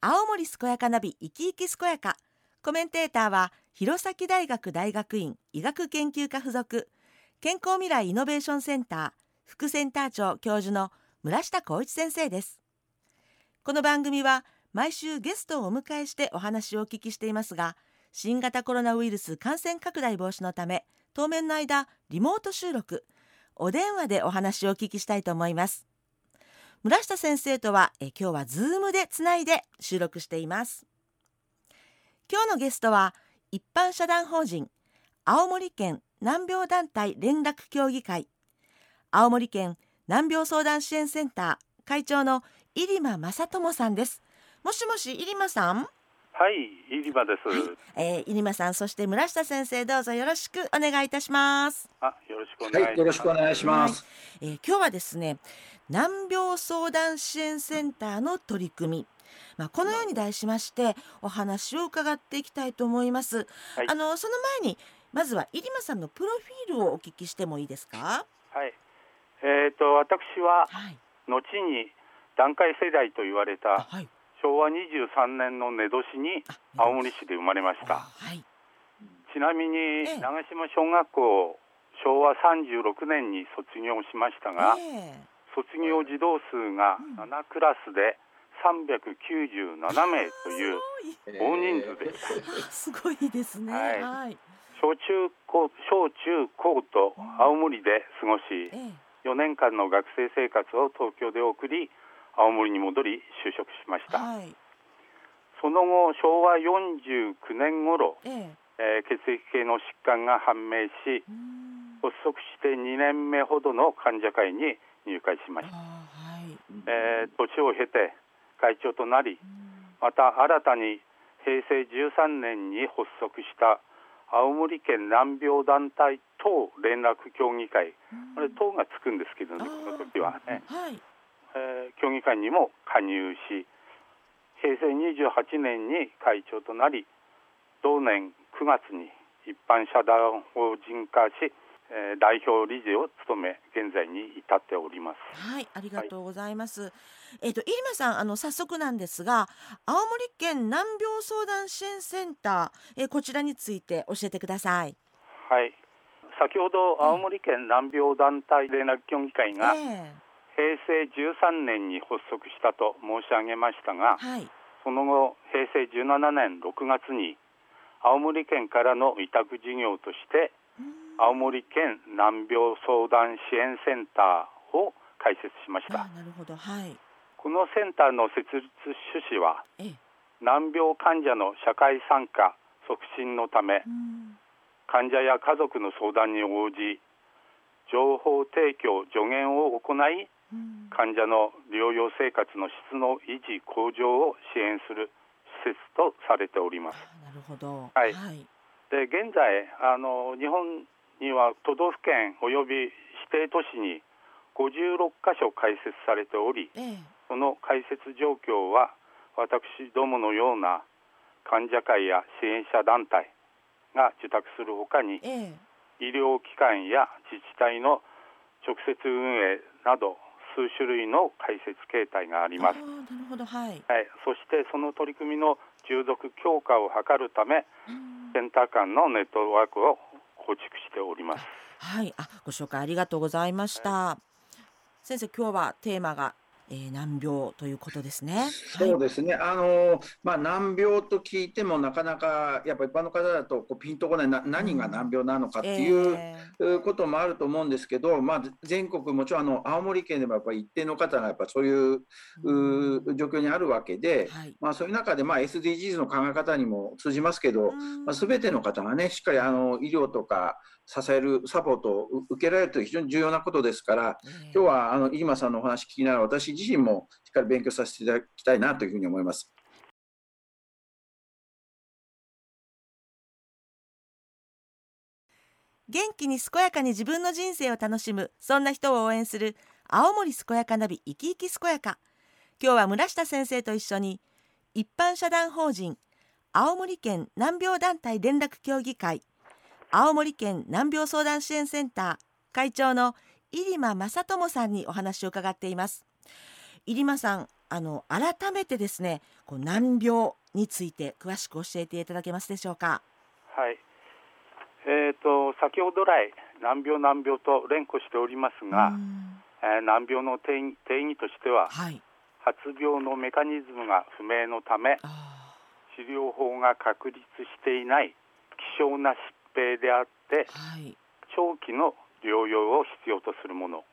青森健やかナビ生き生き健やか。コメンテーターは弘前大学大学院医学研究科附属。健康未来イノベーションセンター副センター長教授の村下光一先生です。この番組は毎週ゲストをお迎えしてお話をお聞きしていますが新型コロナウイルス感染拡大防止のため当面の間リモート収録お電話でお話をお聞きしたいと思います。村下先生とはえ今日はズームでつないで収録しています。今日のゲストは一般社団法人青森県難病団体連絡協議会青森県難病相談支援センター会長の入間正智さんです。もしもし入間さん？はい、入間です。はい、えー、入間さんそして村下先生どうぞよろしくお願いいたしますあ、よろしくお願いします。はい、よろしくお願いします。はい、えー、今日はですね難病相談支援センターの取り組みまあ、このように題しましてお話を伺っていきたいと思います。はい、あのその前にまずは入間さんのプロフィールをお聞きしてもいいですか？はい。えっ、ー、と私は、はい、後に団塊世代と言われた、はい、昭和23年の根年に青森市で生まれました。はい、ちなみに長島小学校昭和36年に卒業しましたが、えー、卒業児童数が7クラスで397名という大人数でした。すごいですね。はい。はい、小中高小中高と青森で過ごし、4年間の学生生活を東京で送り、青森に戻り就職しました。はい、その後昭和49年頃、ええ。ー、血液系の疾患が判明し、発足して2年目ほどの患者会に入会しました。はい。えー、年を経て会長となりまた新たに平成13年に発足した青森県難病団体等連絡協議会。これ等がつくんですけどねこの時はね、はいえー、協議会にも加入し平成28年に会長となり同年9月に一般社団法人化しえー、代表理事を務め現在に至っております。はいありがとうございます、はい、えっ、ー、と入間さんあの早速なんですが青森県難病相談支援センター、えー、こちらについて教えてください。はい。先ほど青森県難病団体連絡協議会が、えー、平成13年に発足したと申し上げましたが、はい、その後平成17年6月に青森県からの委託事業として青森県難病相談支援センターを開設しました。なるほど、はい、このセンターの設立趣旨は難病患者の社会参加促進のため、患者や家族の相談に応じ情報提供助言を行い、患者の療養生活の質の維持向上を支援する施設とされております。なるほど。はい。はい、で現在あの日本には都道府県および指定都市に56カ所開設されており、ええ、その開設状況は私どものような患者会や支援者団体が受託するほかに、え、医療機関や自治体の直接運営など数種類の開設形態があります。なるほど、はい、はい。そしてその取り組みの従属強化を図るため、センター間のネットワークを構築しております。はい、あ、ご紹介ありがとうございました。はい、先生、今日はテーマがえー、難病ということですね。そうですね。はい、あのまあ難病と聞いてもなかなかやっぱ一般の方だとこうピンとこない。な何が難病なのかっていうこともあると思うんですけど、まあ全国もちろんあの青森県でもやっぱり一定の方がやっぱそういうう状況にあるわけで、はい、まあそういう中でまあ SDGs の考え方にも通じますけど、まあ全ての方がねしっかりあの医療とか支えるサポートを受けられるという非常に重要なことですから、今日はあの飯間さんのお話聞きながら私自身もしっかり勉強させていただきたいなというふうに思います。元気に健やかに自分の人生を楽しむそんな人を応援する青森健やかナビ生き生き健やか今日は村下先生と一緒に一般社団法人青森県難病団体連絡協議会青森県難病相談支援センター会長の入間正智さんにお話を伺っています入間さんあの改めてですねこう難病について詳しく教えていただけますでしょうか？はい。えーと、先ほど来難病難病と連呼しておりますが、えー、難病の定義定義としては、はい、発病のメカニズムが不明のため治療法が確立していない希少な疾病であって、はい、長期の療養を必要とするもの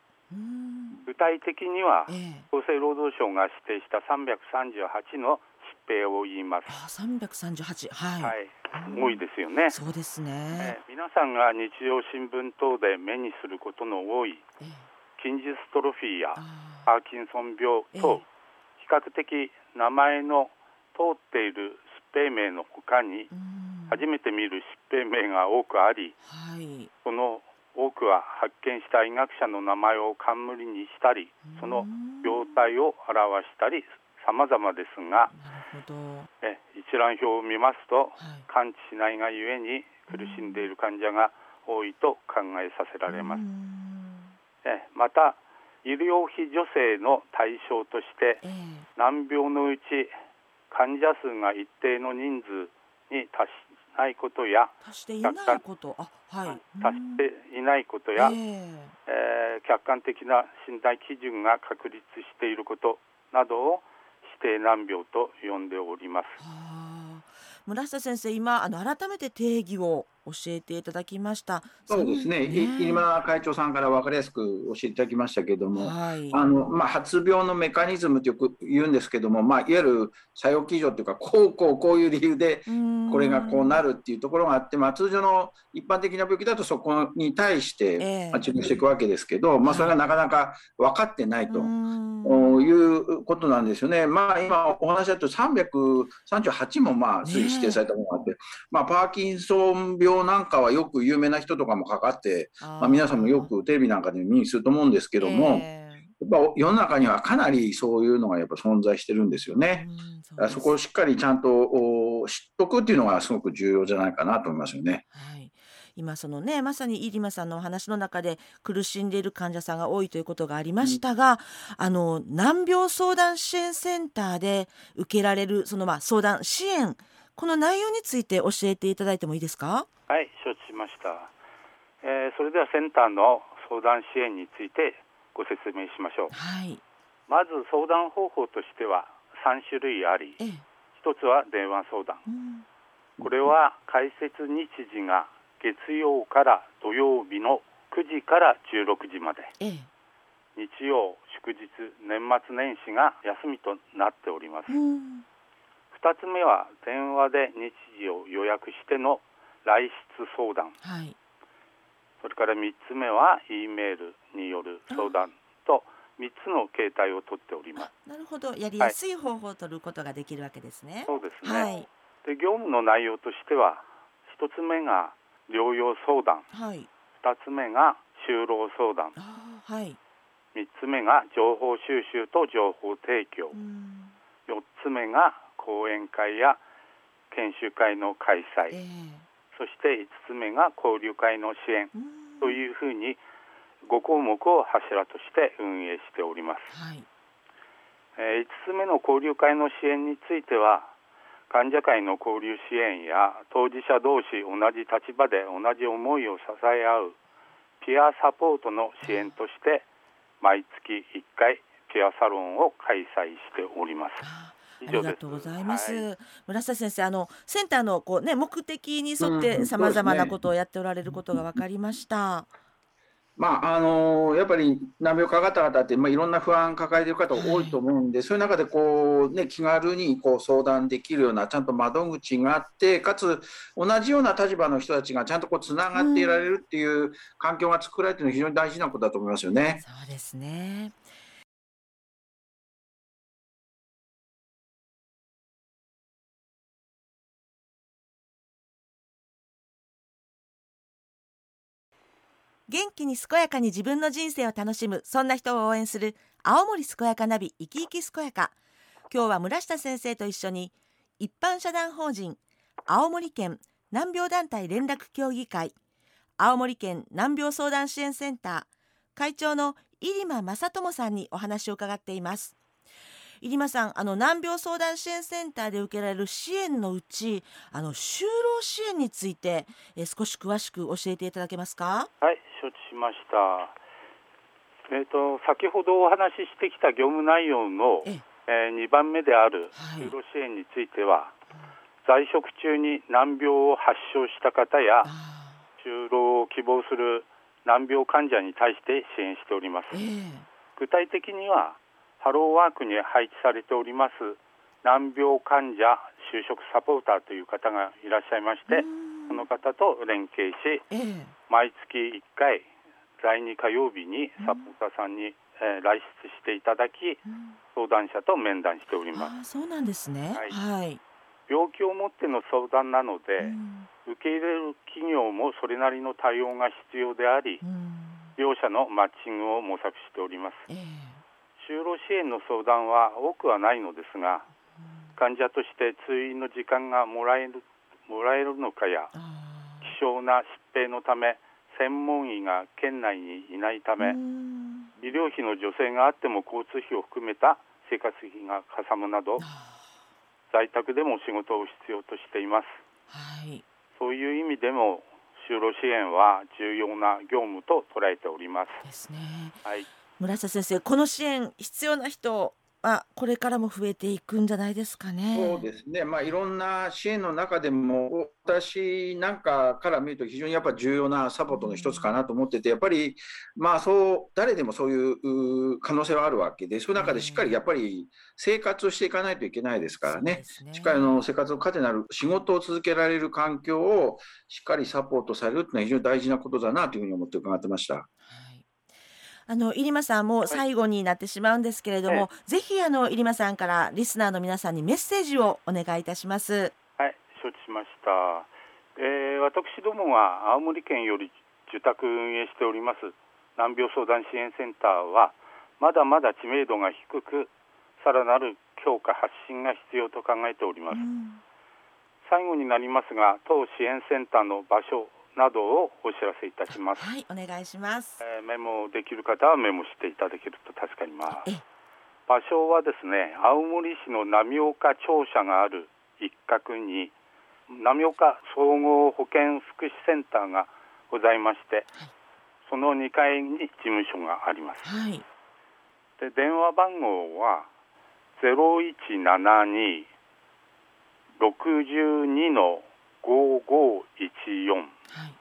具体的には、えー、厚生労働省が指定した338の疾病を言います。あ338、はい、はい、多いですよね。そうですね、えー、皆さんが日常新聞等で目にすることの多い、えー、筋ジストロフィーやパーキンソン病と、比較的名前の通っている疾病名のほかに、初めて見る疾病名が多くあり、はい、その多くは発見した医学者の名前を冠にしたりその病態を表したり様々ですがえ一覧表を見ますと、はい、感知しないがゆえに苦しんでいる患者が多いと考えさせられます。えまた医療費助成の対象として、えー、難病のうち患者数が一定の人数に達しないことや達していないこと。あ、はい、達していないことや、えー、えー、客観的な診断基準が確立していることなどを指定難病と呼んでおります。村下先生今あの改めて定義を教えていただきました。そうですね。ね今会長さんから分かりやすく教えていただきましたけれども、はい、あのまあ発病のメカニズムとよく言うんですけども、まあいわゆる作用基準というかこうこうこういう理由でこれがこうなるっていうところがあって、まあ通常の一般的な病気だとそこに対して治療していくわけですけど、えー、まあそれがなかなか分かってないと。いうことなんですよね。まあ今お話だと338もまあ指定されたものがあって、ね、まあパーキンソン病なんかはよく有名な人とかもかかって、まあ、皆さんもよくテレビなんかで目にすると思うんですけども、えー、やっぱ世の中にはかなりそういうのがやっぱ存在してるんですよね。そそこをしっかりちゃんと知っとくっていうのがすごく重要じゃないかなと思いますよね。はい。今そのねまさに入間さんのお話の中で苦しんでいる患者さんが多いということがありましたが、うん、あの難病相談支援センターで受けられるそのまあ相談支援この内容について教えていただいてもいいですか？はい承知しました、えー、それではセンターの相談支援についてご説明しましょう、はい、まず相談方法としては3種類あり、ええ、1つは電話相談、うん、これは開設日時が月曜から土曜日の9時から16時まで、ええ、日曜祝日年末年始が休みとなっております、うん2つ目は電話で日時を予約しての来室相談、はい、それから3つ目は E メールによる相談と3つの形態をとっております。なるほど。やりやすい方法を取ることができるわけですね、はい、そうですね、はい、で業務の内容としては1つ目が療養相談、はい、2つ目が就労相談、はい、3つ目が情報収集と情報提供。4つ目が講演会や研修会の開催、えー、そして5つ目が交流会の支援。というふうに5項目を柱として運営しております、はい。えー、5つ目の交流会の支援については患者会の交流支援や当事者同士同じ立場で同じ思いを支え合うピアサポートの支援として毎月1回ピアサロンを開催しております。ありがとうございます。はい、村下先生、あのセンターのこうね目的に沿ってさまざまなことをやっておられることが分かりました。まああのやっぱり難病かかった方って、まあ、いろんな不安抱えている方多いと思うんで、はい、そういう中でこう、ね、気軽にこう相談できるようなちゃんと窓口があってかつ同じような立場の人たちがちゃんとこうつながっていられるっていう環境が作られているのは非常に大事なことだと思いますよね。そうですね元気に健やかに自分の人生を楽しむそんな人を応援する青森健やかナビ生き生き健やか。今日は村下先生と一緒に一般社団法人青森県難病団体連絡協議会青森県難病相談支援センター会長の入間正智さんにお話を伺っています。入間さんあの難病相談支援センターで受けられる支援のうちあの就労支援について、え、少し詳しく教えていただけますか？はい。承知しました。えっ、ー、と先ほどお話ししてきた業務内容のええ。ー、2番目である就労支援については、はい、在職中に難病を発症した方や就労を希望する難病患者に対して支援しております、えー、具体的にはハローワークに配置されております難病患者就職サポーターという方がいらっしゃいましてその方と連携し、えー、毎月1回第2火曜日にサポーターさんに、えー、来出していただき、相談者と面談しております。そうなんですね、はい、はい、病気をもっての相談なので、受け入れる企業もそれなりの対応が必要であり、両者のマッチングを模索しております、えー、就労支援の相談は多くはないのですが、患者として通院の時間がもらえるもらえるのかや希少な疾病のため専門医が県内にいないため医療費の助成があっても交通費を含めた生活費がかさむなど在宅でも仕事を必要としています。はいそういう意味でも就労支援は重要な業務と捉えております。ですね。はい。村瀬先生、この支援必要な人はこれからも増えていくんじゃないですかね。そうですね。まあいろんな支援の中でも私なんかから見ると非常にやっぱ重要なサポートの一つかなと思ってて、やっぱりまあそう誰でもそういう可能性はあるわけで、そういう中でしっかりやっぱり生活をしていかないといけないですからね。ねしっかりの生活の糧になる仕事を続けられる環境をしっかりサポートされるっていうのは非常に大事なことだなというふうに思って伺ってました。あの入間さんも最後になってしまうんですけれども、はい、ぜひあの入間さんからリスナーの皆さんにメッセージをお願いいたします。はい、承知しました。えー、私どもは青森県より受託運営しております難病相談支援センターはまだまだ知名度が低くさらなる強化発信が必要と考えております、うん、最後になりますが当支援センターの場所などをお知らせいたします。はい、お願いします。えー、メモできる方はメモしていただけると助かります。場所はですね、青森市の浪岡庁舎がある一角に浪岡総合保健福祉センターがございまして、はい、その2階に事務所があります。はい、で電話番号は0172 62の5514、はい、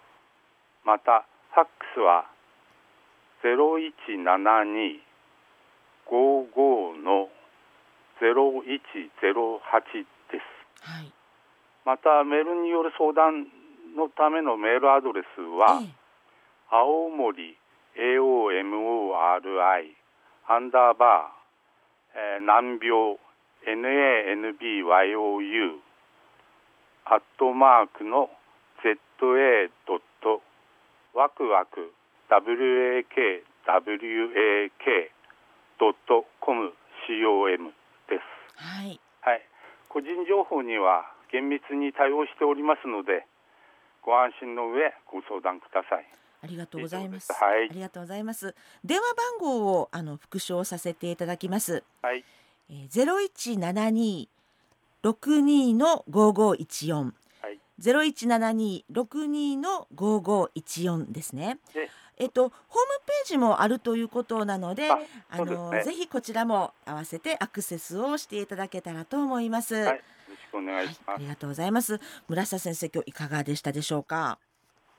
またファックスは0172-55の0108です、はい、またメールによる相談のためのメールアドレスは、ええ、青森 AOMORI アンダーバー、えー、難病 NANBYOU アットマークのワクワク WAKWAK ドットコム COM です。はい。はい。個人情報には厳密に対応しておりますので、ご安心の上ご相談ください。ありがとうございます。はい。ありがとうございます。電話番号をあの復唱させていただきます。はい。ゼロ一七二六二の五五一四。ゼロ一七二六二の五五一四ですね。えっとホームページもあるということなので、あの、ね、ぜひこちらも合わせてアクセスをしていただけたらと思います。はい、よろしくお願いします、はい、ありがとうございます。村下先生、今日いかがでしたでしょうか？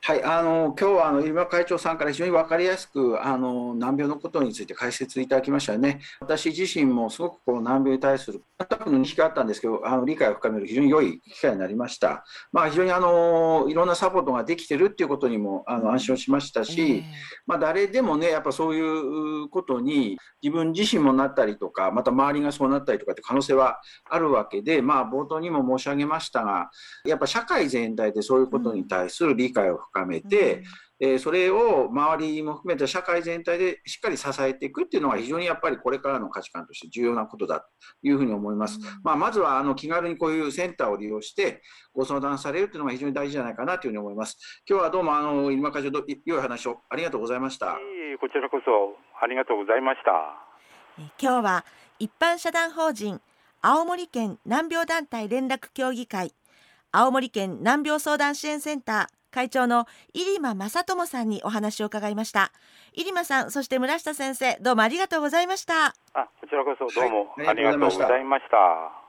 はい、あの今日はあの今会長さんから非常に分かりやすくあの難病のことについて解説いただきましたよね。私自身もすごくこう難病に対する全くの認識があったんですけど、あの理解を深める非常に良い機会になりました。まあ、非常にあのいろんなサポートができてるっていうことにもあの安心をしましたし、まあ、誰でもねやっぱそういうことに自分自身もなったりとか、また周りがそうなったりとかって可能性はあるわけで、まあ、冒頭にも申し上げましたが、やっぱ社会全体でそういうことに対する理解を深深めて、えー、それを周りも含めた社会全体でしっかり支えていくっていうのが非常にやっぱりこれからの価値観として重要なことだというふうに思います。まあ、まずはあの気軽にこういうセンターを利用してご相談されるっていうのが非常に大事じゃないかなというふうに思います。今日はどうもあの今会長良い話をありがとうございました。こちらこそありがとうございました。今日は一般社団法人青森県難病団体連絡協議会青森県難病相談支援センター会長の入間正智さんにお話を伺いました。入間さんそして村下先生どうもありがとうございました。あこちらこそどうもありがとうございました、はい